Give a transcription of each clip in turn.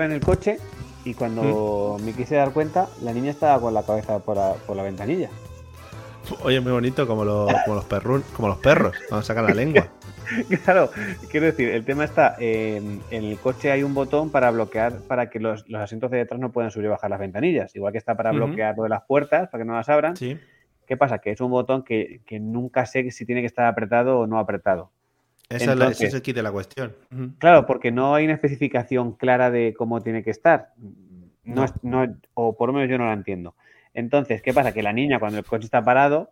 Iba en el coche y cuando me quise dar cuenta, la niña estaba con la cabeza por la, por la ventanilla. Oye, muy bonito, como los, como los, perrun, como los perros, cuando sacan la lengua. Claro, quiero decir, el tema está, en, en el coche hay un botón para bloquear, para que los, los asientos de detrás no puedan subir y bajar las ventanillas, igual que está para bloquear lo de las puertas, para que no las abran. Sí. ¿Qué pasa? Que es un botón que, que nunca sé si tiene que estar apretado o no apretado. Esa es la- ese Entonces- es el kit de la cuestión. Claro, porque no hay una especificación clara de cómo tiene que estar. No, No. no- o por lo menos yo no la entiendo. Entonces, ¿qué pasa? Que la niña, cuando el coche está parado,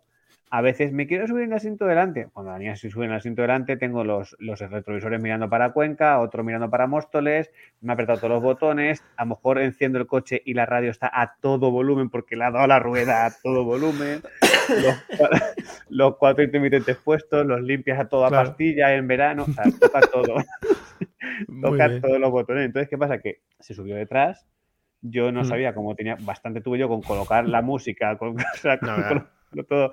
a veces me quiero subir en el asiento delante. Cuando la niña se sube en el asiento delante, tengo los, los retrovisores mirando para Cuenca, otro mirando para Móstoles, me ha apretado todos los botones, a lo mejor enciendo el coche y la radio está a todo volumen porque le ha dado la rueda a todo volumen. Los, cua- los cuatro intermitentes puestos, los limpias a toda Claro. pastilla en verano, o sea, toca todo bien. todos los botones. Entonces, ¿qué pasa? Que se subió detrás. Yo no Mm. sabía cómo tenía, bastante tuve yo con colocar la música, con, o sea, con- No, con- con todo.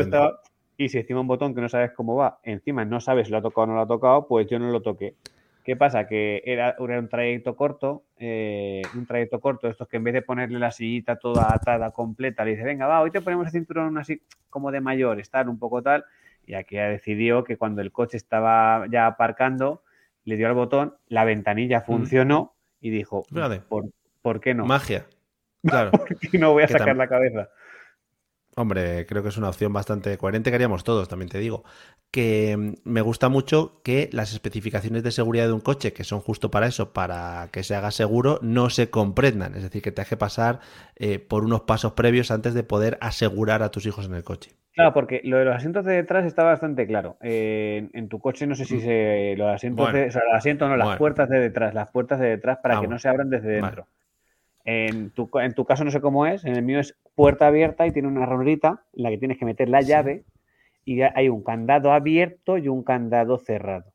estaba. Y si encima un botón que no sabes cómo va, encima no sabes si lo ha tocado o no lo ha tocado, pues yo no lo toqué. ¿Qué pasa? Que era, era un trayecto corto, eh, un trayecto corto, estos que en vez de ponerle la sillita toda atada, completa, le dice, venga, va, hoy te ponemos el cinturón así como de mayor, estar un poco tal. Y aquí ha decidido que cuando el coche estaba ya aparcando, le dio al botón, la ventanilla funcionó y dijo. ¿por, por qué no? Magia. Claro. ¿Por qué no voy a sacar la cabeza? Hombre, creo que es una opción bastante coherente que haríamos todos, también te digo. Que mm, me gusta mucho que las especificaciones de seguridad de un coche, que son justo para eso, para que se haga seguro, no se comprendan. Es decir, que te hay que pasar eh, por unos pasos previos antes de poder asegurar a tus hijos en el coche. Claro, porque lo de los asientos de detrás está bastante claro. Eh, en, tu coche no sé si se... Los asientos Bueno. de... O sea, los asientos no, las Bueno. puertas de detrás. Las puertas de detrás para Ah, que no se abran desde Vale. En, tu, en tu caso no sé cómo es. En el mío es puerta abierta y tiene una ranurita en la que tienes que meter la llave y hay un candado abierto y un candado cerrado.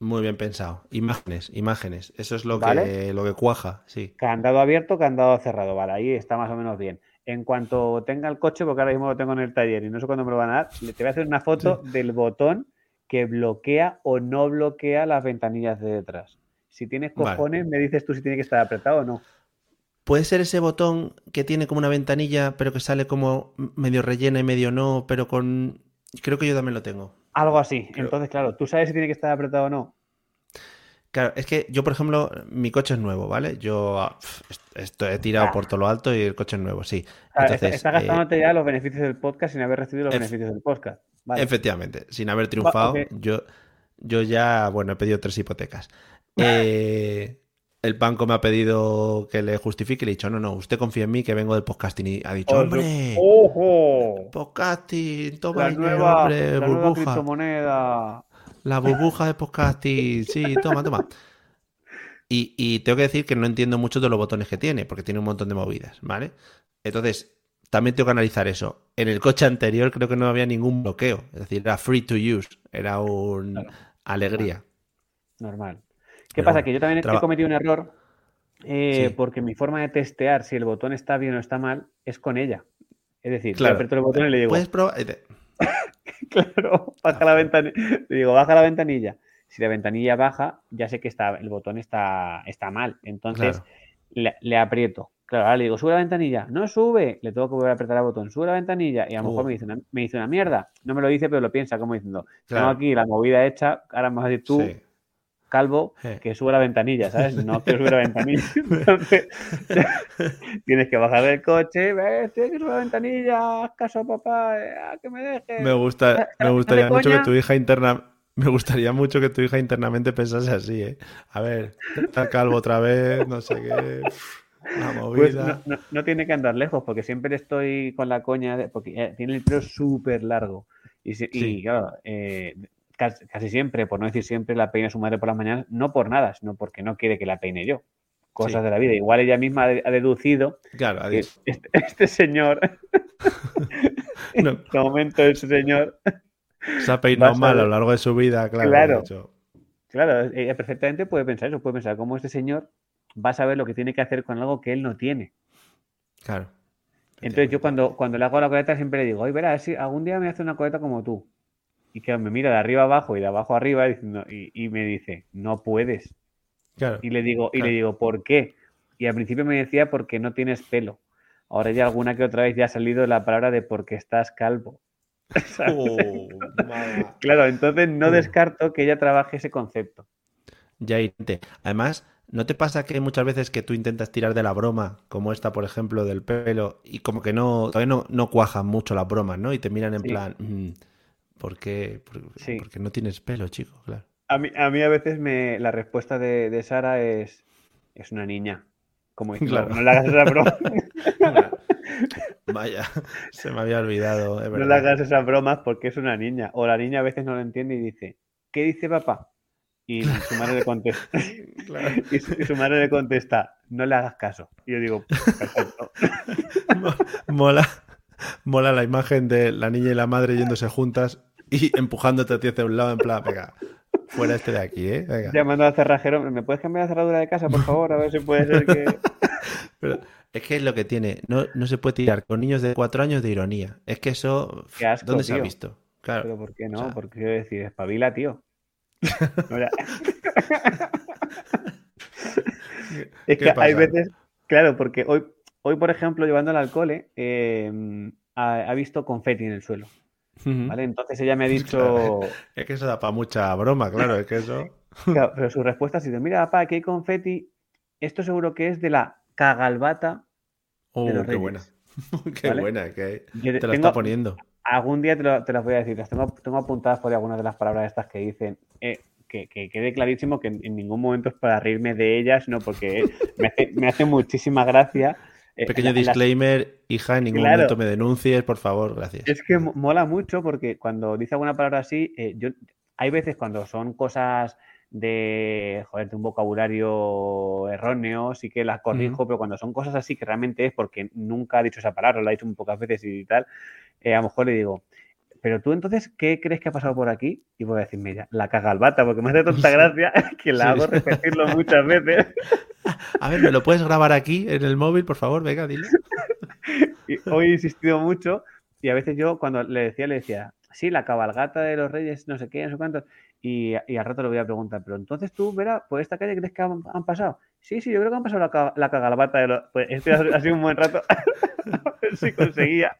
Muy bien pensado. Imágenes, imágenes. Eso es lo que, lo que cuaja, sí. Candado abierto, candado cerrado. Vale, ahí está más o menos bien. En cuanto tenga el coche, porque ahora mismo lo tengo en el taller y no sé cuándo me lo van a dar, te voy a hacer una foto del botón que bloquea o no bloquea las ventanillas de detrás. Si tienes Vale. cojones, me dices tú si tiene que estar apretado o no. Puede ser ese botón que tiene como una ventanilla, pero que sale como medio rellena y medio no, pero con... Creo que yo también lo tengo. Algo así. Creo- Entonces, claro, tú sabes si tiene que estar apretado o no. Claro, es que yo, por ejemplo, mi coche es nuevo, ¿vale? Yo ah, esto he tirado Ah. por todo lo alto y el coche es nuevo, sí. Está- Entonces, está eh, gastándote ya los beneficios del podcast sin haber recibido los Ef- beneficios del podcast. Vale. efectivamente, sin haber triunfado, yo, yo ya, bueno, he pedido tres hipotecas. Eh, el banco me ha pedido que le justifique y le he dicho, no, no, usted confía en mí que vengo del podcasting y ha dicho, hombre, ¡Ojo! podcasting, toma La dinero, nueva, hombre, la nueva burbuja. criptomoneda. La burbuja de podcasting, sí, toma, toma. Y, y tengo que decir que no entiendo mucho de los botones que tiene, porque tiene un montón de movidas, ¿vale? Entonces, también tengo que analizar eso. En el coche anterior creo que no había ningún bloqueo, es decir, era free to use, era un Claro. alegría. Normal. ¿Qué Pero pasa? bueno, que yo también he cometido un error eh, Sí. porque mi forma de testear si el botón está bien o está mal es con ella. Es decir, Claro. aprieto el botón y le digo, Puedes probar. eh, claro, baja Ah, la ventanilla. Le digo, baja la ventanilla. si la ventanilla baja, ya sé que está, el botón está, está mal. Entonces le, le, aprieto. Claro, ahora le digo, sube la ventanilla. No sube. Le tengo que volver a apretar el botón. Sube la ventanilla. Y a lo mejor me dice, una, me dice una mierda. No me lo dice, pero lo piensa, como diciendo, tengo aquí la movida hecha. Ahora me vas a decir tú, calvo, que sube la ventanilla, ¿sabes? No que sube la ventanilla. Entonces, tienes que bajar del coche, ves, tienes que subir la ventanilla, haz caso a papá, eh, que me deje. Me, gusta, me gustaría mucho que tu hija interna me gustaría mucho que tu hija internamente pensase así, ¿eh? A ver, está calvo otra vez, no sé qué. Pues no, tiene que andar lejos, porque siempre estoy con la coña, de, porque eh, tiene el pelo súper largo. Y, claro, eh, casi, siempre, por no decir siempre, la peina su madre por las mañanas, no por nada, sino porque no quiere que la peine yo. Cosas de la vida. Igual ella misma ha deducido claro, que este, este, señor, en este momento ese señor se ha peinado mal a lo largo de su vida, claro. Claro, ella perfectamente puede pensar eso, puede pensar cómo este señor va a saber lo que tiene que hacer con algo que él no tiene. Claro. Entonces yo cuando, cuando le hago la coleta siempre le digo, oye, verás, si algún día me hace una coleta como tú. Y que me mira de arriba abajo y de abajo arriba diciendo, y, me dice, no puedes. Claro. Y le digo, y le digo, ¿por qué? Y al principio me decía porque no tienes pelo. Ahora ya alguna que otra vez ya ha salido la palabra de porque estás calvo. Oh, claro, entonces no descarto que ella trabaje ese concepto. Ya, además, ¿no te pasa que muchas veces que tú intentas tirar de la broma, como esta, por ejemplo, del pelo, y como que no, todavía no, no cuajan mucho las bromas, ¿no? Y te miran en plan, mm, ¿por qué? porque no tienes pelo, chico, claro. A mí, a mí a veces me, la respuesta de, Sara es, es una niña. Como claro. no, le hagas esa broma. Vaya, se me había olvidado. no le hagas esas bromas porque es una niña. O la niña a veces no lo entiende y dice, ¿qué dice papá? Y su madre le contesta, y, su, madre le contesta, no le hagas caso. Y yo digo, perfecto. Mola, mola la imagen de la niña y la madre yéndose juntas y empujándote a ti hacia un lado en plan, venga, fuera este de aquí, ¿eh? Venga. Llamando al cerrajero, ¿me puedes cambiar la cerradura de casa, por favor? A ver si puede ser que... Pero es que es lo que tiene, no, no se puede tirar con niños de cuatro años de ironía. Es que eso, ¿dónde se ha visto? Claro. Pero ¿por qué no? Porque quiero decir, espabila, tío. es que hay veces, claro, porque hoy, hoy por ejemplo, llevando al cole, em, ha, visto confeti en el suelo. ¿Vale? Entonces ella me ha dicho. Es que eso da para mucha broma, claro, es que eso. pero su respuesta ha sido: Mira, papá, aquí hay confeti. Esto seguro que es de la cagalbata. Oh, qué buena. qué buena, que te la está poniendo algún día te, las voy a decir, las tengo, tengo, apuntadas por algunas de las palabras estas que dicen, eh, que, quede clarísimo que en, ningún momento es para reírme de ellas, sino porque me, hace, muchísima gracia. Eh, Pequeño disclaimer, hija, en ningún momento me denuncies, por favor, gracias. Es que mola mucho porque cuando dice alguna palabra así, eh, yo hay veces cuando son cosas de, joder, de un vocabulario erróneo, sí que las corrijo, pero cuando son cosas así que realmente es porque nunca ha dicho esa palabra, la ha dicho muy pocas veces y tal, eh, a lo mejor le digo, pero tú entonces, ¿qué crees que ha pasado por aquí? Y voy a decirme ya, la cagalbata, porque me hace tanta gracia que la hago repetirlo muchas veces. A ver, ¿me lo puedes grabar aquí en el móvil, por favor? Venga, dile. Y hoy he insistido mucho y a veces yo cuando le decía, le decía, sí, la cabalgata de los reyes, no sé qué, no sé cuántos. Y, al rato le voy a preguntar, pero entonces tú, verás, por esta calle crees que han, pasado. Sí, sí, yo creo que han pasado la, la cagalbata de los. Pues este ha sido un buen rato. a ver si conseguía.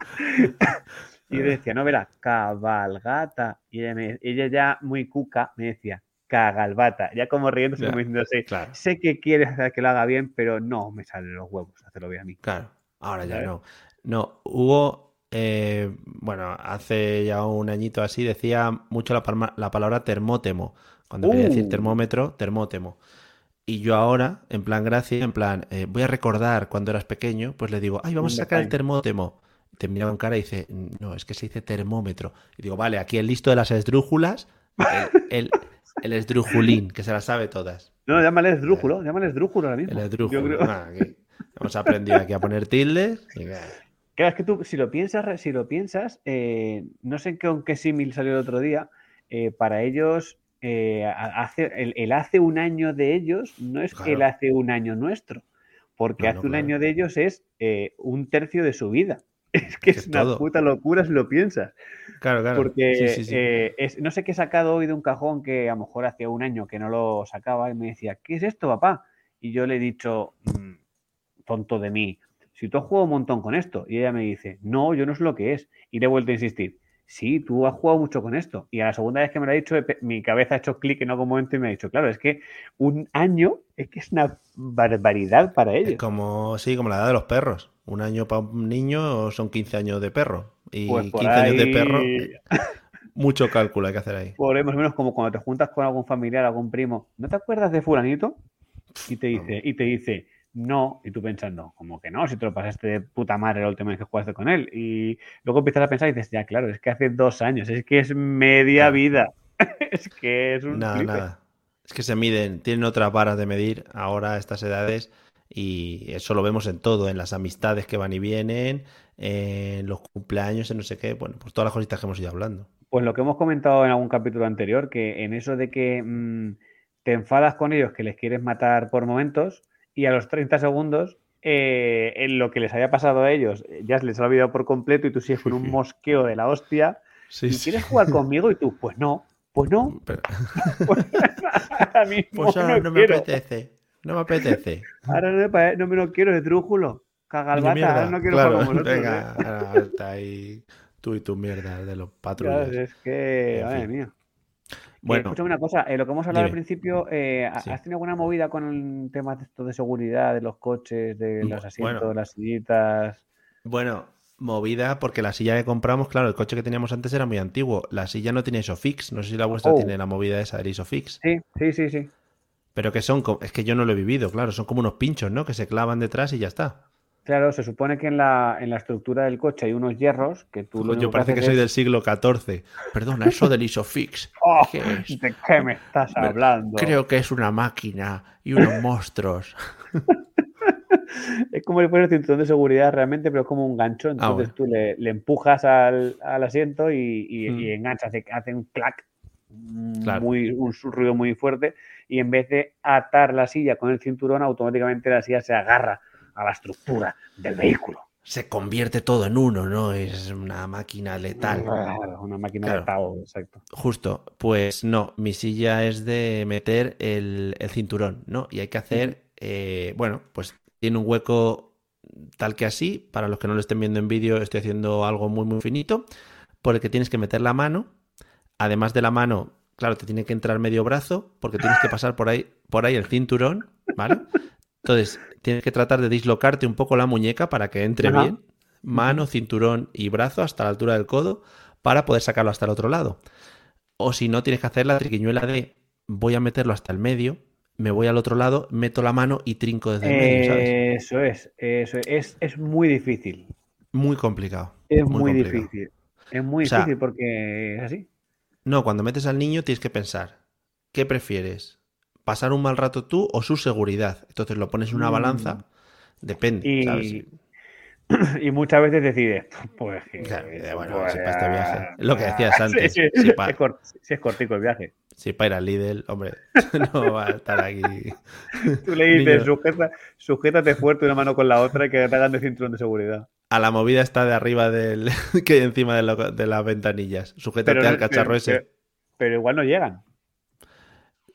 Y yo decía, no, verá, cabalgata. Y ella, ya muy cuca me decía, cagalbata. Ya como riéndose, como diciendo, sí, sé que quieres hacer que lo haga bien, pero no me salen los huevos hacerlo bien a mí. Claro, ahora ya no. No, hubo eh, bueno, hace ya un añito así, decía mucho la, la palabra termótemo. Cuando quería decir uh. termómetro, termótemo. Y yo ahora, en plan gracia, en plan, eh, voy a recordar cuando eras pequeño, pues le digo, ay, vamos a sacar el termótemo. Te mira con cara y dice, no, es que se dice termómetro. Y digo, vale, aquí el listo de las esdrújulas, el, el, esdrujulín, que se las sabe todas. No, llámale esdrújulo, llámale esdrújulo ahora mismo. El esdrújulo. Ah, hemos aprendido aquí a poner tildes. Y... Claro, es que tú, si lo piensas, si lo piensas, eh, no sé con qué símil salió el otro día, eh, para ellos, eh, hace, el, hace un año de ellos no es el hace un año nuestro, porque hace un año de ellos es un tercio de su vida. Es que es, una puta locura si lo piensas. Claro, claro. Porque Sí, sí, sí. eh, es- no sé qué he sacado hoy de un cajón que a lo mejor hacía un año que no lo sacaba y me decía, ¿qué es esto, papá? Y yo le he dicho, "Mm, tonto de mí, si tú has jugado un montón con esto. Y ella me dice, no, yo no sé lo que es. Y le he vuelto a insistir, sí, tú has jugado mucho con esto. Y a la segunda vez que me lo ha dicho, mi cabeza ha hecho clic en algún momento y me ha dicho, claro, es que un año es que es una barbaridad para Es ellos. como, sí, como la edad de los perros. Un año para un niño son 15 años de perro. Y Pues por 15 años de perro, mucho cálculo hay que hacer ahí. Por ahí, más o menos como cuando te juntas con algún familiar, algún primo, ¿no te acuerdas de fulanito? Y te dice, y te dice, no, y tú pensando, como que no, si te lo pasaste de puta madre la última vez que jugaste con él. Y luego empiezas a pensar y dices, ya, claro, es que hace dos años, es que es media vida. es que es un Nada, flipe. nada. Es que se miden, tienen otras varas de medir ahora a estas edades y eso lo vemos en todo, en las amistades que van y vienen, en los cumpleaños, en no sé qué, bueno, pues todas las cositas que hemos ido hablando. Pues lo que hemos comentado en algún capítulo anterior, que en eso de que mm, te enfadas con ellos, que les quieres matar por momentos, y a los 30 segundos, eh, en lo que les haya pasado a ellos, eh, ya se les ha olvidado por completo y tú sigues con un mosqueo de la hostia. Sí, ¿Y sí. quieres jugar conmigo? Y tú, pues no, pues no, Pero- pues ahora mismo pues ahora no, no me apetece, no me apetece. Ahora no, me no me lo quiero de trújulo. Ni Cagalbata, mierda. ahora no quiero Claro, jugar con vosotros. venga, ¿eh? ahora ahí tú y tu mierda de los Claro, patrullas. es que, madre mía. Bueno, escúchame una cosa, eh, lo que hemos hablado al principio, eh, ¿ha- Sí. ¿has tenido alguna movida con temas de, esto de seguridad, de los coches, de los asientos, bueno. las sillitas? Bueno, movida porque la silla que compramos, claro, el coche que teníamos antes era muy antiguo. La silla no tiene ISOFIX. No sé si la vuestra Oh. tiene la movida esa del ISOFIX. Sí, sí, sí, sí. Pero que son, es que yo no lo he vivido, claro, son como unos pinchos, ¿no? Que se clavan detrás y ya está. Claro, se supone que en la, en la estructura del coche hay unos hierros que tú lo Yo parece que soy es- del siglo XIV. Perdona, eso del ISOFIX. ¡Oh! ¿qué es? ¿De qué me estás hablando? Creo que es una máquina y unos monstruos. Es como fuera el cinturón de seguridad realmente, pero es como un gancho. Entonces Ah, bueno. tú le, le empujas al, al asiento y, y, Mm. y engancha, hace, hace un clac, mm, Claro. muy, un ruido muy fuerte. Y en vez de atar la silla con el cinturón, automáticamente la silla se agarra a la estructura del vehículo. Se convierte todo en uno, ¿no? Es una máquina letal. Claro, Una máquina Claro. de Tao, exacto. Justo, pues no, mi silla es de meter el, el cinturón, ¿no? Y hay que hacer, eh, bueno, pues tiene un hueco tal que así, para los que no lo estén viendo en vídeo, estoy haciendo algo muy, muy finito, por el que tienes que meter la mano, además de la mano, claro, te tiene que entrar medio brazo, porque tienes que pasar por ahí, por ahí el cinturón, ¿vale? Entonces, tienes que tratar de dislocarte un poco la muñeca para que entre Ajá. bien, mano, cinturón y brazo hasta la altura del codo, para poder sacarlo hasta el otro lado. O si no, tienes que hacer la triquiñuela de voy a meterlo hasta el medio, me voy al otro lado, meto la mano y trinco desde el medio, ¿sabes? Eso es, eso es, es, es muy difícil. Muy complicado. Es muy, complicado. difícil. Es muy O sea, difícil porque es así. No, cuando metes al niño tienes que pensar, ¿qué prefieres? ¿Pasar un mal rato tú o su seguridad? Entonces lo pones en una Mm. balanza, depende, Y, ¿sabes? y muchas veces decides, pues bueno, pues, si para este viaje. ah, Lo que decías sí, antes, sí, si es, cort- sí, es cortico el viaje. Si para ir al Lidl, hombre, no va a estar aquí. Tú le dices, sujeta, sujétate fuerte una mano con la otra y que te hagan de cinturón de seguridad. A la movida está de arriba del que hay encima de, lo- de las ventanillas. Sujétate al cacharro pero- ese. Pero, pero igual no llegan.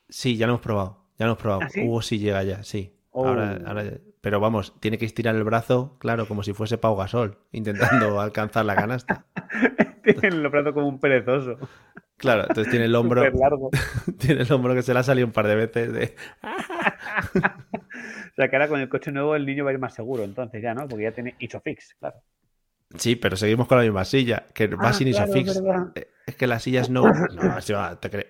Sí, ya lo hemos probado. Ya lo hemos probado. ¿Ah, sí? Hugo sí llega ya, sí. Oh. Ahora, ahora- pero vamos, tiene que estirar el brazo, claro, como si fuese Pau Gasol, intentando alcanzar la canasta. Tienen los brazos como un perezoso. Claro, entonces tiene el hombro, largo. tiene el hombro que se le ha salido un par de veces de. O sea que ahora con el coche nuevo el niño va a ir más seguro, entonces ya, ¿no? Porque ya tiene Isofix, claro. Sí, pero seguimos con la misma silla, que va Ah, sin claro, Isofix. es. Eh, Es que las sillas no. No, si va, te cre-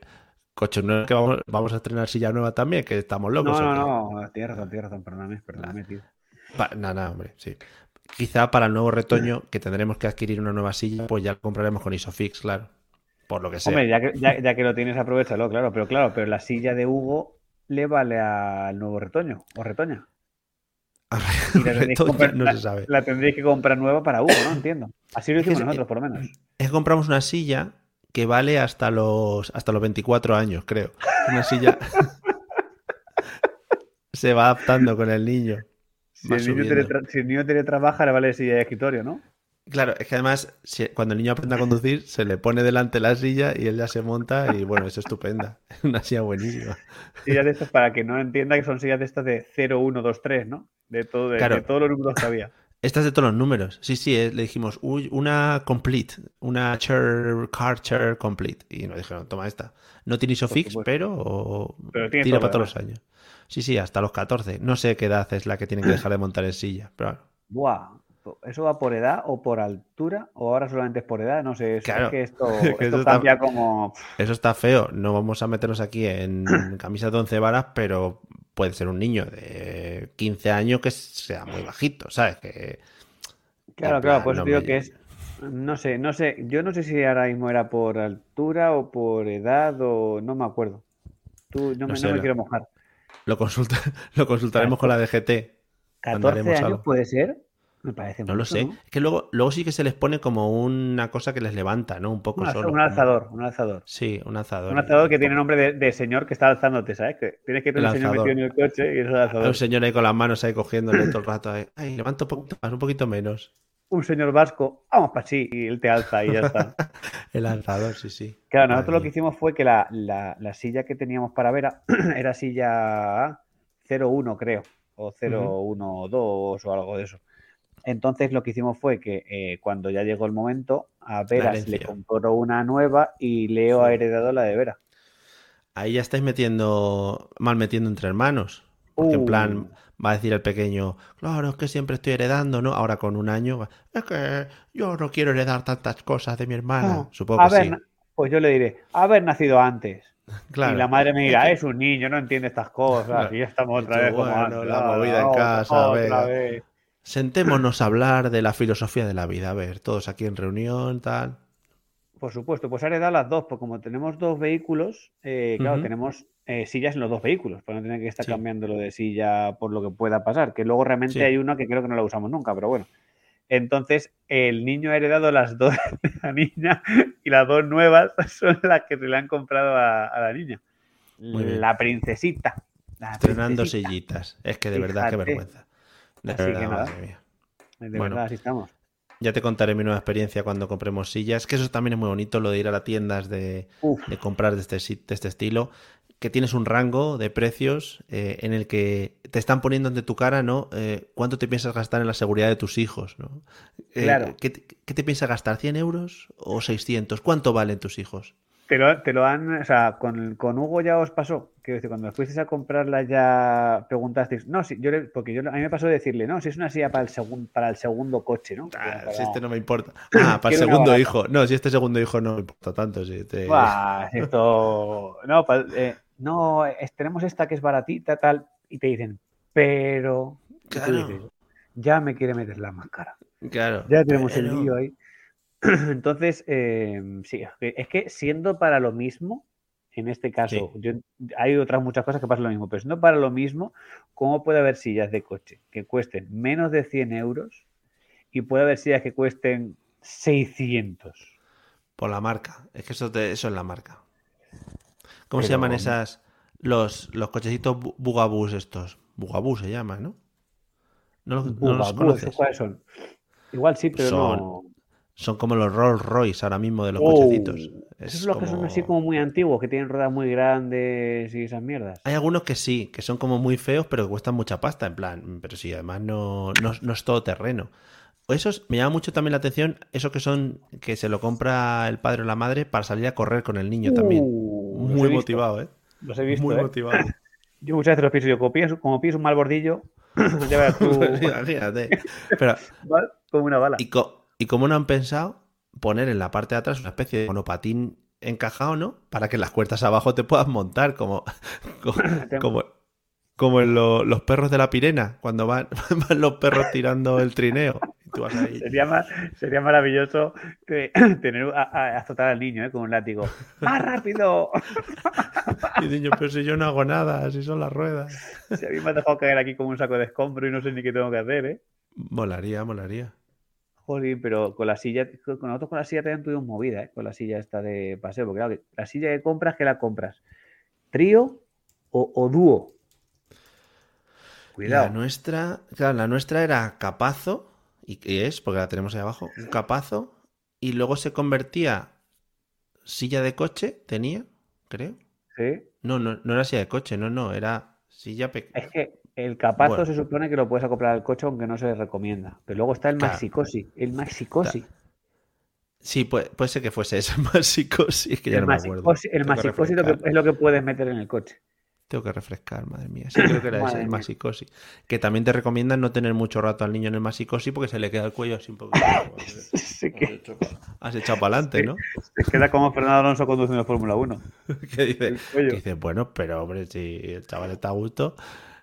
Coche nuevo, que vamos, vamos a estrenar silla nueva también, que estamos locos. No, no, no, tienes razón, tienes razón, perdóname, perdóname, tío. No, no, hombre, sí. Quizá para el nuevo retoño, que tendremos que adquirir una nueva silla, pues ya compraremos con Isofix, claro. Por lo que sea. Hombre, ya que, ya, ya que lo tienes, aprovechalo, claro, pero claro, pero la silla de Hugo le vale al nuevo retoño o retoña. Y la tendréis, comprar- no la- se sabe. la tendréis que comprar nueva para Hugo, ¿no? Entiendo. Así lo hicimos es- nosotros, por lo menos. Es que compramos una silla que vale hasta los, hasta los 24 años, creo. Una silla. se va adaptando con el niño. Si el, niño si el niño teletrabaja, le vale silla de escritorio, ¿no? Claro, es que además cuando el niño aprende a conducir se le pone delante la silla y él ya se monta y bueno, es estupenda. Una silla buenísima. Sillas de estas para que no entienda que son sillas de estas de 0, 1, 2, 3, ¿no? De, todo, de, todos los números que había. Estas de todos los números. Sí, sí, eh, le dijimos, uy, una complete, una chair, car chair complete. Y nos dijeron, toma esta. No tiene ISOFIX, pero, pero tira para todos los años. Sí, sí, hasta los 14. No sé qué edad es la que tienen que dejar de montar en silla, pero Buah, ¿Eso va por edad o por altura? ¿O ahora solamente es por edad? No sé, es que esto, cambia como... Eso está feo. No vamos a meternos aquí en camisas de 11 varas, pero puede ser un niño de 15 años que sea muy bajito, ¿sabes? Que... Claro, claro, pues digo que es... No sé, no sé. Yo no sé si ahora mismo era por altura o por edad o... No me acuerdo. Tú, no, me, quiero mojar. Lo, consulta, lo consultaremos con la DGT. ¿14 años puede ser? Me parece No lo sé. Es que luego, luego sí que se les pone como una cosa que les levanta, ¿no? Un poco un, solo. Un alzador, un alzador. Sí, un alzador. Un alzador que tiene nombre de, señor que está alzándote, ¿sabes? Que tienes que tener un señor metido en el coche y es el alzador. Un señor ahí con las manos ahí cogiéndole todo el rato. Ay, levanto un poquito más, un poquito menos. Un señor vasco, vamos para sí, y él te alza y ya está. el alzador, sí, sí. Claro, nosotros lo que hicimos fue que la, la, silla que teníamos para ver era silla 01, creo, o 012 o algo de eso. Entonces lo que hicimos fue que eh, cuando ya llegó el momento, a Vera le compró una nueva y Leo ha heredado la de Vera. Ahí ya estáis metiendo, mal metiendo entre hermanos. Porque en plan, uh. va a decir el pequeño, claro, es que siempre estoy heredando, ¿no? Ahora con un año, es que yo no quiero heredar tantas cosas de mi hermana. Supongo que sí. Pues yo le diré, haber nacido antes. Y la madre me dirá, es, un niño, no entiende estas cosas. Y ya estamos otra vez como La movida en casa, otra vez. Sentémonos a hablar de la filosofía de la vida. A ver, todos aquí en reunión, tal. Por supuesto, pues ha heredado las dos, porque como tenemos dos vehículos, eh, claro, tenemos eh, sillas en los dos vehículos, para no tener que estar cambiando lo de silla por lo que pueda pasar, que luego realmente hay una que creo que no la usamos nunca, pero bueno. Entonces, el niño ha heredado las dos de la niña y las dos nuevas son las que se le han comprado a, la niña. La princesita. Estrenando sillitas. Es que de verdad, qué vergüenza. Así verdad, que nada. De verdad, así estamos. Ya te contaré mi nueva experiencia cuando compremos sillas, que eso también es muy bonito, lo de ir a las tiendas de, comprar de este, de este estilo, que tienes un rango de precios eh, en el que te están poniendo ante tu cara, ¿no? Eh, ¿Cuánto te piensas gastar en la seguridad de tus hijos, ¿no? Eh, claro. ¿qué, ¿qué, te piensas gastar? ¿100 euros o 600? ¿Cuánto valen tus hijos? Te lo, te lo han, o sea, con, con Hugo ya os pasó, que decir, cuando fuisteis a comprarla ya preguntasteis, no, si yo porque yo, a mí me pasó decirle, no, si es una silla para el, segundo para el segundo coche, ¿no? Ah, si este no me importa. Ah, para el segundo hijo. No, si este segundo hijo no me importa tanto. Si te... esto, no, eh, no, tenemos esta que es baratita, tal, y te dicen, pero, claro. ya me quiere meter la máscara. Claro. Ya tenemos el lío ahí. Entonces, em, sí, es que siendo para lo mismo, en este caso, hay otras muchas cosas que pasan lo mismo, pero siendo para lo mismo, ¿cómo puede haber sillas de coche que cuesten menos de 100 euros y puede haber sillas que cuesten 600? Por la marca, es que eso, eso es la marca. ¿Cómo se llaman esas, los, los cochecitos bugabús estos? Bugabús se llaman, ¿no? ¿No, los conoces? ¿Cuáles son? Igual sí, pero no son como los Rolls Royce ahora mismo de los cochecitos. Oh, esos son los que son así como muy antiguos, que tienen ruedas muy grandes y esas mierdas. Hay algunos que sí, que son como muy feos, pero que cuestan mucha pasta, en plan. Pero sí, además no, no, es todo terreno. Esos me llama mucho también la atención, eso que son, que se lo compra el padre o la madre para salir a correr con el niño también. Uh, muy motivado, ¿eh? Los he visto. Muy ¿eh? motivado. Yo muchas veces los pienso, yo, como pienso, como un mal bordillo, ya verás tú. Pero, como una bala. Y, ¿Y cómo no han pensado poner en la parte de atrás una especie de monopatín encajado, ¿no? Para que las cuerdas abajo te puedas montar, como, como, como, en los perros de la pirena, cuando van, los perros tirando el trineo. Sería, sería maravilloso tener a, azotar al niño ¿eh? con un látigo. ¡Más rápido! y niño, pero si yo no hago nada, si son las ruedas. Si a mí me ha dejado caer aquí como un saco de escombro y no sé ni qué tengo que hacer, ¿eh? Molaría, molaría pero con la silla, con nosotros con la silla también tuvimos movida, ¿eh? con la silla esta de paseo, porque claro, la silla que compras, ¿qué la compras? ¿Trío o, dúo? Cuidado. La nuestra, claro, la nuestra era capazo y que es, porque la tenemos ahí abajo, un capazo, y luego se convertía silla de coche, tenía, creo. Sí. No, no, no era silla de coche, no, no, era silla pequeña. Es que el capazo Bueno. se supone que lo puedes acoplar al coche, aunque no se recomienda. Pero luego está el Claro. Maxicosi. El Maxicosi. Sí, puede, puede ser que fuese eso, más psicosis, que ya El no me acuerdo. Maxicosi, el Maxicosi refrescar. es lo que puedes meter en el coche. Tengo que refrescar, madre mía. Sí, creo que era ese, el mía. masicosi. Que también te recomiendan no tener mucho rato al niño en el masicosi porque se le queda el cuello así un poco. Sí que Has echado para adelante, ¿no? se queda como Fernando Alonso conduciendo Fórmula 1. Que dice, El dice, bueno, pero hombre, si el chaval está a gusto.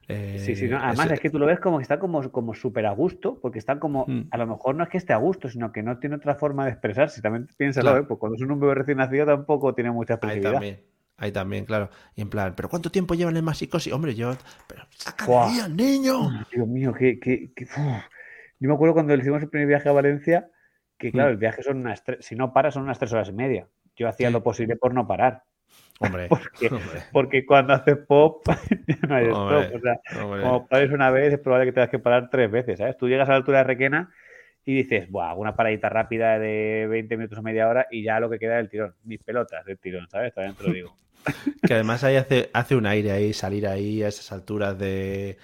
Eh, Sí, sí, no, además ese- es que tú lo ves como que está como, como súper a gusto, porque está como, Mm. a lo mejor no es que esté a gusto, sino que no tiene otra forma de expresarse. También piénsalo, Claro. ¿eh? Pues cuando es un bebé recién nacido tampoco tiene mucha Ahí expresividad. también. Ahí también, claro. Y en plan, ¿pero cuánto tiempo llevan en el masicosi? Hombre, yo. Pero saca ahí niño. Dios mío, que, que, que-. Yo me acuerdo cuando hicimos el primer viaje a Valencia, que claro, Mm. el viaje son unas tres, si no paras son unas tres horas y media. Yo hacía Sí. lo posible por no parar, Hombre, porque, hombre, porque cuando haces pop ya no hay Hombre. stop. O sea, hombre. como pares una vez es probable que tengas que parar tres veces, ¿sabes? Tú llegas a la altura de Requena y dices, buah, una paradita rápida de 20 minutos o media hora y ya lo que queda es el tirón. Mis pelotas del tirón, ¿sabes? También te lo digo. Que además ahí hace, hace un aire ahí, salir ahí a esas alturas de.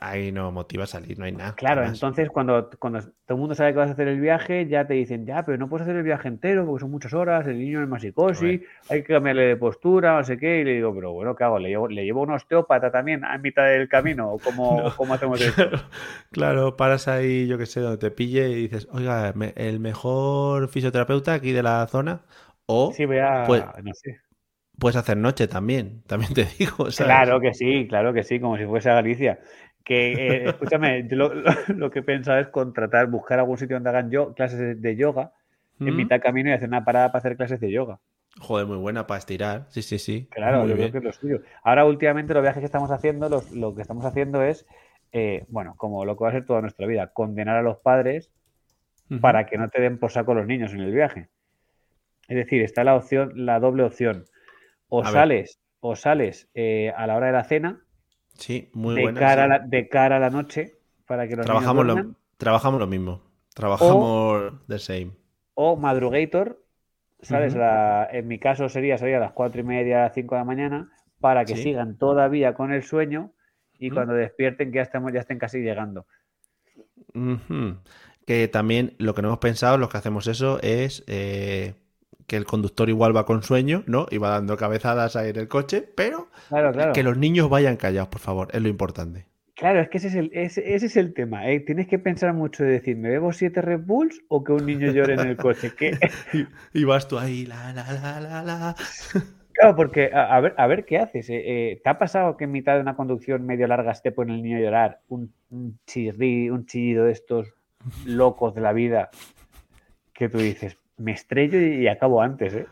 Ahí no motiva a salir, no hay nada. Claro, Además, entonces cuando, cuando todo el mundo sabe que vas a hacer el viaje, ya te dicen, ya, pero no puedes hacer el viaje entero porque son muchas horas, el niño es masicosi, Hombre. hay que cambiarle de postura, no sé qué, y le digo, pero bueno, ¿qué hago? ¿Le llevo, le llevo un osteópata también a mitad del camino? ¿O cómo, No. cómo hacemos esto? Claro, claro, paras ahí, yo que sé, donde te pille y dices, oiga, el mejor fisioterapeuta aquí de la zona. O Sí, voy a... Pues, no sé. Puedes hacer noche también, también te digo. ¿sabes? Claro que sí, claro que sí, como si fuese a Galicia. Que, eh, escúchame, yo lo, lo- lo que he pensado es contratar, buscar algún sitio donde hagan yo, clases de, yoga en Mm. mitad camino y hacer una parada para hacer clases de yoga. Joder, muy buena para estirar. Sí, sí, sí. Claro, Muy yo bien. creo que es lo suyo. Ahora, últimamente, los viajes que estamos haciendo, los- lo que estamos haciendo es, eh, bueno, como lo que va a ser toda nuestra vida, condenar a los padres para que no te den por saco los niños en el viaje. Es decir, está la opción, la doble opción. O A ver. sales, o sales eh, a la hora de la cena, Sí, muy de, buena. cara sí. a la, de cara a la noche, para que los Trabajamos, niños lo, trabajamos lo mismo. Trabajamos the same. o madrugator, la- en mi caso sería salir a las cuatro y media, cinco de la mañana, para que Sí. sigan todavía con el sueño y cuando despierten que ya estemos, ya estén casi llegando. Que también lo que no hemos pensado, los que hacemos eso, es eh, que el conductor igual va con sueño, ¿no? Y va dando cabezadas ahí en el coche, pero Claro, claro. que los niños vayan callados, por favor, es lo importante. Claro, es que ese es el, ese, ese es el tema. ¿eh? Tienes que pensar mucho de decir, ¿me bebo siete Red Bulls o que un niño llore en el coche? Que, Y, y vas tú ahí, la, la, la, la, la. claro, porque a, a ver, a ver qué haces. eh, eh, ¿Te ha pasado que en mitad de una conducción medio larga se te pone el niño a llorar? Un, un chirrí, un chillido de estos locos de la vida que tú dices, me estrello y, acabo antes, ¿eh?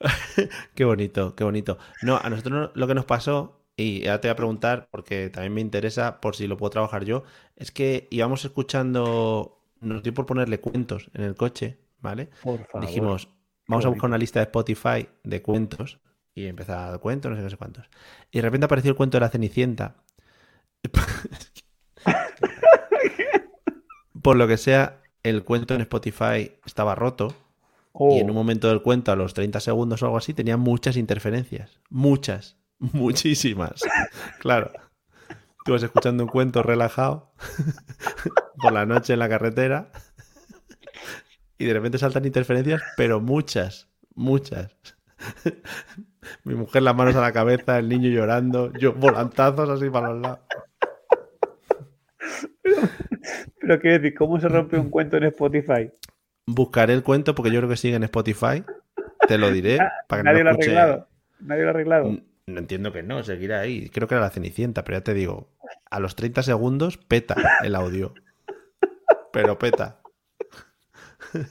Qué bonito, qué bonito. No, a nosotros lo que nos pasó, y ahora te voy a preguntar, porque también me interesa por si lo puedo trabajar yo, es que íbamos escuchando, nos dio por ponerle cuentos en el coche, ¿vale? Por favor. Dijimos, vamos a buscar una lista de Spotify de cuentos, y empezaba cuentos, no sé qué sé cuántos. Y de repente apareció el cuento de la Cenicienta. Por lo que sea, el cuento en Spotify estaba roto. Y en un Oh, momento del cuento, a los 30 segundos o algo así, tenía muchas interferencias. Muchas. Muchísimas. Claro. Tú vas escuchando un cuento relajado por la noche en la carretera y de repente saltan interferencias, pero muchas. Muchas. Mi mujer las manos a la cabeza, el niño llorando, yo volantazos así para los lados. Pero quiero decir, ¿cómo se rompe un cuento en Spotify? Buscaré el cuento porque yo creo que sigue en Spotify. Te lo diré para que no Nadie lo ha arreglado. Nadie lo ha arreglado. No entiendo que no, seguirá ahí. Creo que era la Cenicienta, pero ya te digo, a los 30 segundos peta el audio. Pero peta.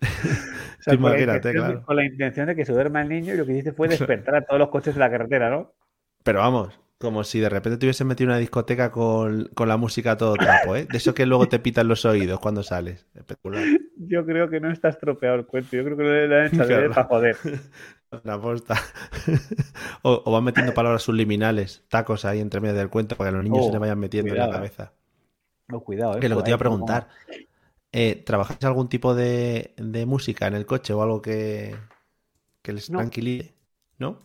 O sea, imagínate, claro. Con la intención de que se duerma el niño y lo que hiciste fue despertar a todos los coches de la carretera, ¿no? Pero vamos, como si de repente te hubiesen metido una discoteca con, con la música a todo trapo, ¿eh? De eso que luego te pitan los oídos cuando sales. Espectacular. Yo creo que no está estropeado el cuento. Yo creo que lo han hecho Claro. para joder. La posta. O, o van metiendo palabras subliminales, tacos ahí entre medio del cuento para que los niños Oh, se le vayan metiendo en la eh. cabeza. No, cuidado, ¿eh? Que lo que te iba a ahí, como- preguntar. Eh, ¿Trabajáis algún tipo de, de música en el coche o algo que, que les No. tranquilice? ¿No?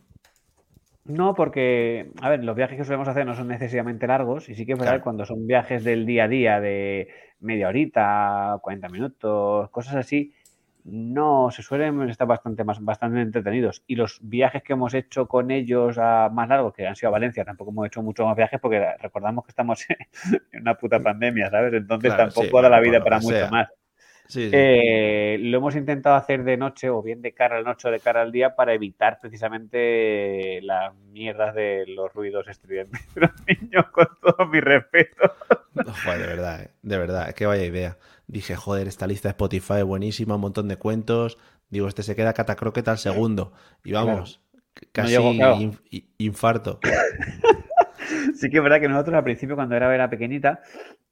No, porque, a ver, los viajes que solemos hacer no son necesariamente largos y sí que es verdad Claro. cuando son viajes del día a día de media horita, 40 minutos, cosas así, no se suelen estar bastante más, bastante entretenidos. Y los viajes que hemos hecho con ellos a más largos, que han sido a Valencia, tampoco hemos hecho muchos más viajes porque recordamos que estamos en una puta pandemia, ¿sabes? Entonces Claro, sí, tampoco da la vida para mucho sea. más. Sí, sí. Eh, lo hemos intentado hacer de noche o bien de cara a la noche o de cara al día para evitar precisamente las mierdas de los ruidos estridentes de los niños, con todo mi respeto. Joder, de verdad, eh, de verdad, que vaya idea. Dije, joder, esta lista de Spotify es buenísima, un montón de cuentos. Digo, este se queda catacroqueta al segundo. Y vamos, casi claro. infarto. Sí que es verdad que nosotros al principio, cuando era, era pequeñita,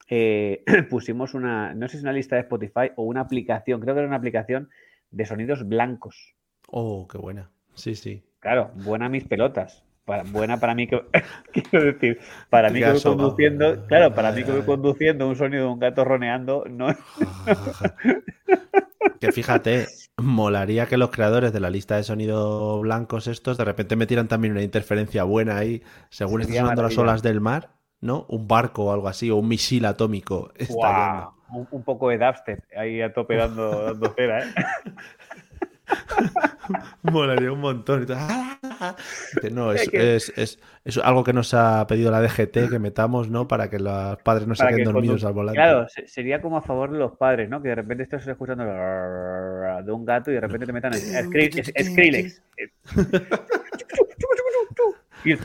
eh, pusimos una, no sé si es una lista de Spotify o una aplicación, creo que era una aplicación de sonidos blancos. Oh, qué buena. Sí, sí. Claro, buena mis pelotas. Para, buena para mí que quiero decir, para mí que voy conduciendo, claro, para mí que voy conduciendo un sonido de un gato roneando, no Que fíjate, molaría que los creadores de la lista de sonido blancos estos de repente metieran también una interferencia buena ahí, según están sonando las olas del mar, ¿no? Un barco o algo así, o un misil atómico estallando. ¡Guau! Un, poco de dubstep ahí a tope dando, dando cera, ¿eh? Molaría un montón. Todo, ¡ah! Dice, No, es, Es es, es- algo que nos ha pedido la DGT que metamos, ¿no? Para que los padres no se queden que dormidos al volante. Claro, se- sería como a favor de los padres, ¿no? Que de repente estás escuchando de un gato y de repente te metan Skrillex. Y,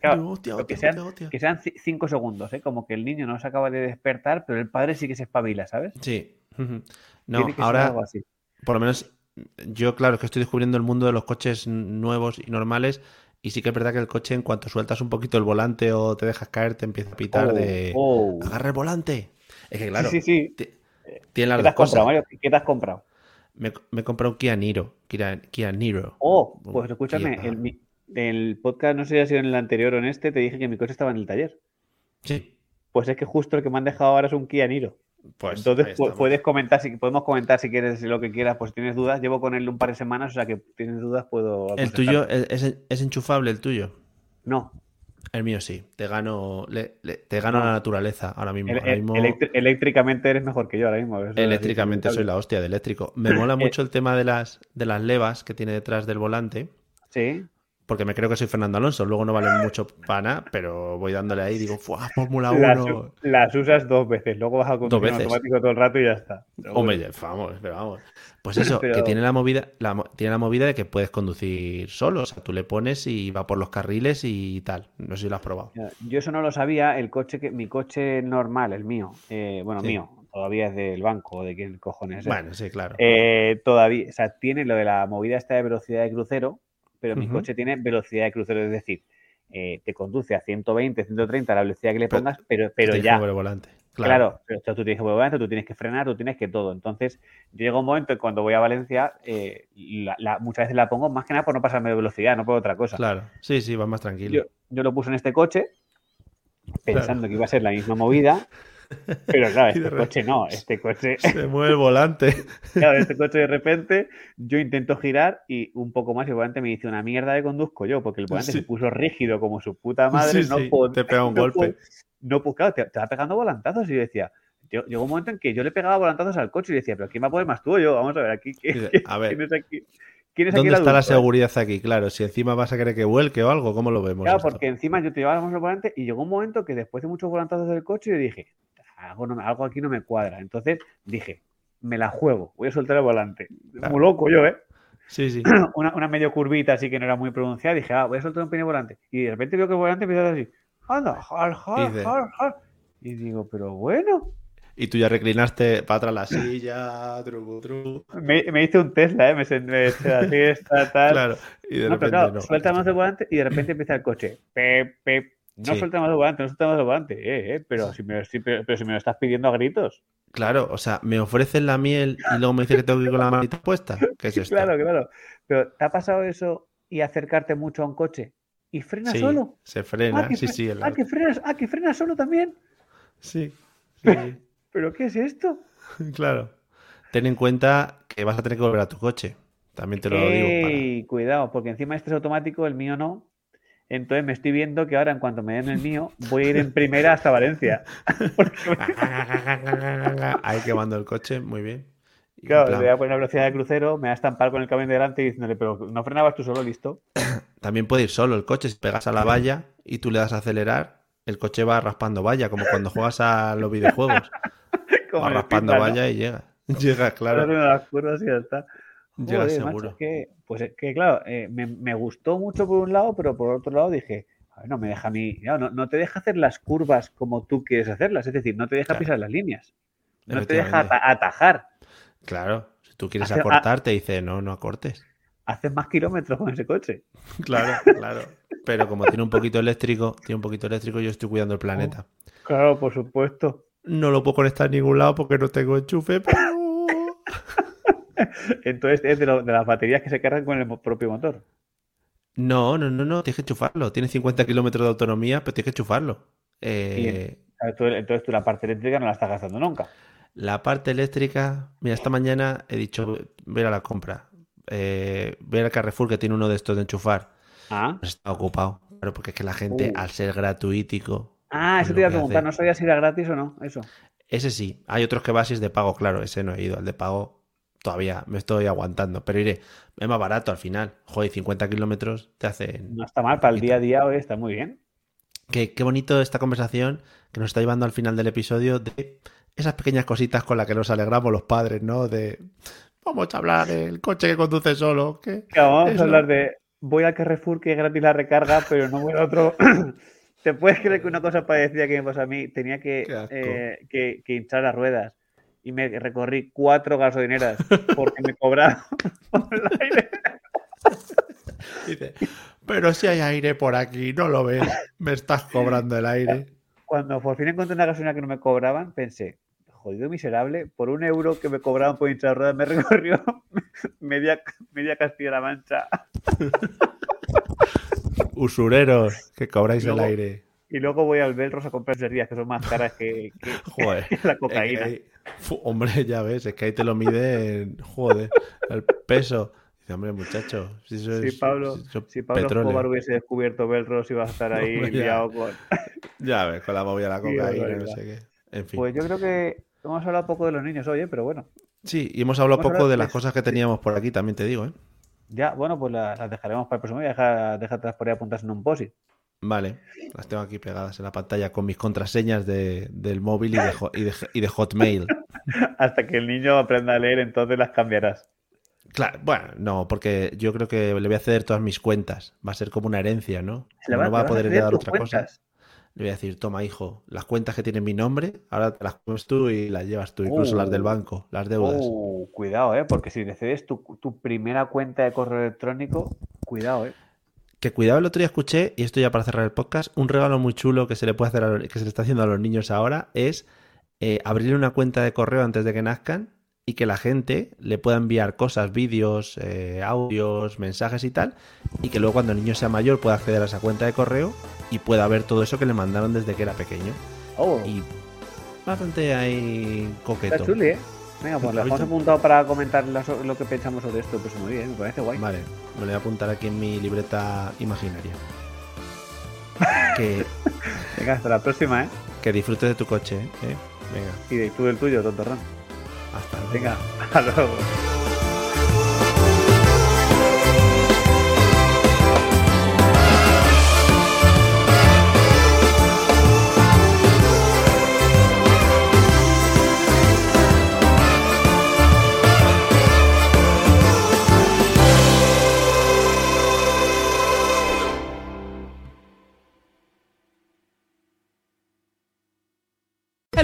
claro, Hostia, pero que, sean, hostia, hostia. que sean ci- cinco segundos, ¿eh? Como que el niño no se acaba de despertar, pero el padre sí que se espabila, ¿sabes? Sí. No, ahora, así. por lo menos, yo, claro, es que estoy descubriendo el mundo de los coches nuevos y normales. Y sí que es verdad que el coche, en cuanto sueltas un poquito el volante o te dejas caer, te empieza a pitar Oh, de. oh. Agarra el volante. Es que, claro, Sí, sí, sí. ti- tiene las ¿Qué te has comprado. Mario? ¿Qué te has comprado? Me, me he comprado un Kia Niro. Kia, Kia Niro. Oh, pues escúchame, el, mi- el podcast, no sé si ha sido en el anterior o en este, te dije que mi coche estaba en el taller. Sí. Pues es que justo el que me han dejado ahora es un Kia Niro. Pues Entonces puedes comentar, si podemos comentar si quieres lo que quieras, pues si tienes dudas. Llevo con él un par de semanas, o sea que tienes dudas puedo. ¿El tuyo es, enchufable, el tuyo? No. El mío sí. Te gano, le- le- te gano No. la naturaleza ahora mismo. El- Ahora mismo eléctricamente eres mejor que yo ahora mismo. eléctricamente soy la hostia de eléctrico. Me mola mucho el tema de las, de las levas que tiene detrás del volante. Sí. Porque me creo que soy Fernando Alonso. Luego no valen mucho para nada, pero voy dándole ahí y digo, ¡fuah, Fórmula Las, 1! las usas dos veces, luego vas a conducir automático todo el rato y ya está. Pero Hombre, bueno. vamos, pero vamos. Pues eso, Pero- que tiene la movida, la, tiene la movida de que puedes conducir solo. O sea, tú le pones y va por los carriles y tal. No sé si lo has probado. Yo eso no lo sabía, el coche que, mi coche normal, el mío, eh, bueno, Sí. mío, todavía es del banco, o de quién cojones es. Bueno, sí, claro. Eh, todavía, o sea, tiene lo de la movida esta de velocidad de crucero, pero mi coche tiene velocidad de crucero, es decir, eh, te conduce a 120, 130 a la velocidad que le Pero- pongas, pero, pero que ya, el volante. claro, Claro. pero, tú tienes que volante, tú tienes que frenar, tú tienes que todo. Entonces, yo llego a un momento en cuando voy a Valencia, eh, la- la- muchas veces la pongo más que nada por no pasarme de velocidad, no por otra cosa. Claro. Sí, sí, va más tranquilo. Yo, yo lo puse en este coche pensando que iba a ser la misma movida, pero claro, este coche no, este coche, Se mueve el volante. claro, este coche de repente yo intento girar y un poco más y el volante me dice una mierda de conduzco yo, porque el volante Sí. se puso rígido como su puta madre, Sí, no sí, te pega un no golpe. no, pues claro, te, te va pegando volantazos y yo decía, llegó un momento en que yo le pegaba volantazos al coche y decía, pero ¿quién va a poder más tú o yo? Vamos a ver, aquí, ¿quién, a ver, quién es aquí? ¿Quién es aquí ¿Dónde el está la seguridad aquí? Claro, si encima vas a querer que vuelque o algo, ¿cómo lo vemos? Claro, esto? porque encima yo te llevaba el volante y llegó un momento que después de muchos volantazos del coche yo dije, algo, no algo aquí no me cuadra. Entonces dije, me la juego, voy a soltar el volante. Claro. Muy loco yo, ¿eh? Sí, sí. Una, una medio curvita así que no era muy pronunciada. Dije, ah, voy a soltar un pequeño volante. Y de repente veo que el volante empieza así, anda, jar, Dice- jar, jar. Y digo, pero bueno, Y tú ya reclinaste para atrás la silla, tru, tru. me, me hice un Tesla, ¿eh? Me senté así, está, tal. Claro. Y de No, pero repente claro, no. suelta más el volante y de repente empieza el coche. Pep, pep. No Sí. suelta más el volante, no suelta más el volante. Eh, eh, pero, si me, si- pero, pero si me lo estás pidiendo a gritos. Claro, o sea, me ofrecen la miel y luego me dice que tengo que ir con la manita puesta. ¿Qué es esto? Claro, claro. Pero ¿te ha pasado eso y acercarte mucho a un coche y frena Sí, solo? se frena. Ah, Sí, fre- sí. el- ah, que frenas, ah, que frenas solo también. Sí. ¿Pero qué es esto? Claro. Ten en cuenta que vas a tener que volver a tu coche. También te lo digo. Cuidado, porque encima este es automático, el mío no. Entonces me estoy viendo que ahora, en cuanto me den el mío, voy a ir en primera hasta Valencia. Ahí quemando el coche, muy bien. claro, le voy a poner la velocidad de crucero, me va a estampar con el camión delante y diciéndole, pero no frenabas tú solo, listo. También puede ir solo el coche, si pegas a la valla y tú le das a acelerar, el coche va raspando valla, como cuando juegas a los videojuegos. va raspando valla y llega. Llega, claro. las curvas y ya está. Llega seguro. que, pues es que, claro, eh, me, gustó mucho por un lado, pero por otro lado dije, no me deja a mí, no, no, te deja hacer las curvas como tú quieres hacerlas, es decir, no te deja pisar las líneas, no te deja atajar. Claro, si tú quieres acortar, te dice, no, no acortes. Haces más kilómetros con ese coche. Claro, claro. Pero como tiene un poquito eléctrico, tiene un poquito eléctrico, yo estoy cuidando el planeta. Claro, por supuesto. No lo puedo conectar a ningún lado porque no tengo enchufe, pero... Entonces es de, las baterías que se cargan con el propio motor. No, no, no, no, tienes que enchufarlo. Tiene 50 kilómetros de autonomía, pero tienes que enchufarlo. Eh, entonces tú la parte eléctrica no la estás gastando nunca. La parte eléctrica, mira, esta mañana he dicho, ver a la compra. Eh, ver al Carrefour que tiene uno de estos de enchufar. Ah. Pues está ocupado. Pero porque es que la gente, uh. al ser gratuítico. Ah, eso te iba a preguntar, ¿no sabía si era gratis o no? Eso. Ese sí. Hay otros que va si es de pago, claro. Ese no he ido. El de pago todavía me estoy aguantando, pero iré, es más barato al final. Joder, 50 kilómetros te hacen... No está mal, para el día a día hoy está muy bien. Qué, qué bonito esta conversación que nos está llevando al final del episodio de esas pequeñas cositas con las que nos alegramos los padres, ¿no? De vamos a hablar del coche que conduce solo. Que vamos a hablar de voy al Carrefour que es gratis la recarga, pero no voy a otro. ¿Te puedes creer que una cosa parecida que me pasa a mí? Tenía que, eh, que, que hinchar las ruedas y me recorrí cuatro gasolineras porque me cobraron por el aire. Dice, pero si hay aire por aquí, no lo ves, me estás cobrando el aire. Cuando por fin encontré una gasolina que no me cobraban, pensé, jodido miserable, por un euro que me cobraban por hinchar ruedas me recorrió media, media Castilla-La Mancha. Usureros, que cobráis el aire. Y luego voy al Belros a comprar días que son más caras que, la cocaína. Hombre, ya ves, es que ahí te lo miden, joder, el peso. Dice, hombre, muchacho, si, Pablo, si, Pablo Escobar hubiese descubierto Belros, iba a estar ahí enviado con... ya ves, con la movida de la cocaína, no sé qué. En fin. Pues yo creo que hemos hablado poco de los niños hoy, ¿eh? pero bueno. Sí, y hemos hablado poco de las cosas que teníamos por aquí, también te digo, ¿eh? Ya, bueno, pues las, dejaremos para el próximo día. Deja, deja por ahí apuntarse en un posit. Vale, las tengo aquí pegadas en la pantalla con mis contraseñas de, del móvil y de, y de, Hotmail. Hasta que el niño aprenda a leer, entonces las cambiarás. Claro, bueno, no, porque yo creo que le voy a ceder todas mis cuentas. Va a ser como una herencia, ¿no? no va a poder heredar otra cosa. Le voy a decir, toma, hijo, las cuentas que tienen mi nombre, ahora te las comes tú y las llevas tú, incluso las del uh. banco, las deudas. Uh, cuidado, ¿eh? Porque si le cedes tu, tu primera cuenta de correo electrónico, cuidado, ¿eh? Que cuidado, el otro día escuché, y esto ya para cerrar el podcast, un regalo muy chulo que se le puede hacer a que se le está haciendo a los niños ahora es eh, abrir una cuenta de correo antes de que nazcan y que la gente le pueda enviar cosas, vídeos, eh, audios, mensajes y tal, y que luego cuando el niño sea mayor pueda acceder a esa cuenta de correo y pueda ver todo eso que le mandaron desde que era pequeño. Oh. Y bastante ahí coqueto. Está chuli, ¿eh? Venga, pues lo hemos apuntado para comentar lo que pensamos sobre esto. Pues muy bien, me parece guay. Vale, me lo voy a apuntar aquí en mi libreta imaginaria. que... Venga, hasta la próxima, ¿eh? Que disfrutes de tu coche, ¿eh? Venga. Y de tú del tuyo, tontorrón. Hasta luego. Venga, hasta luego.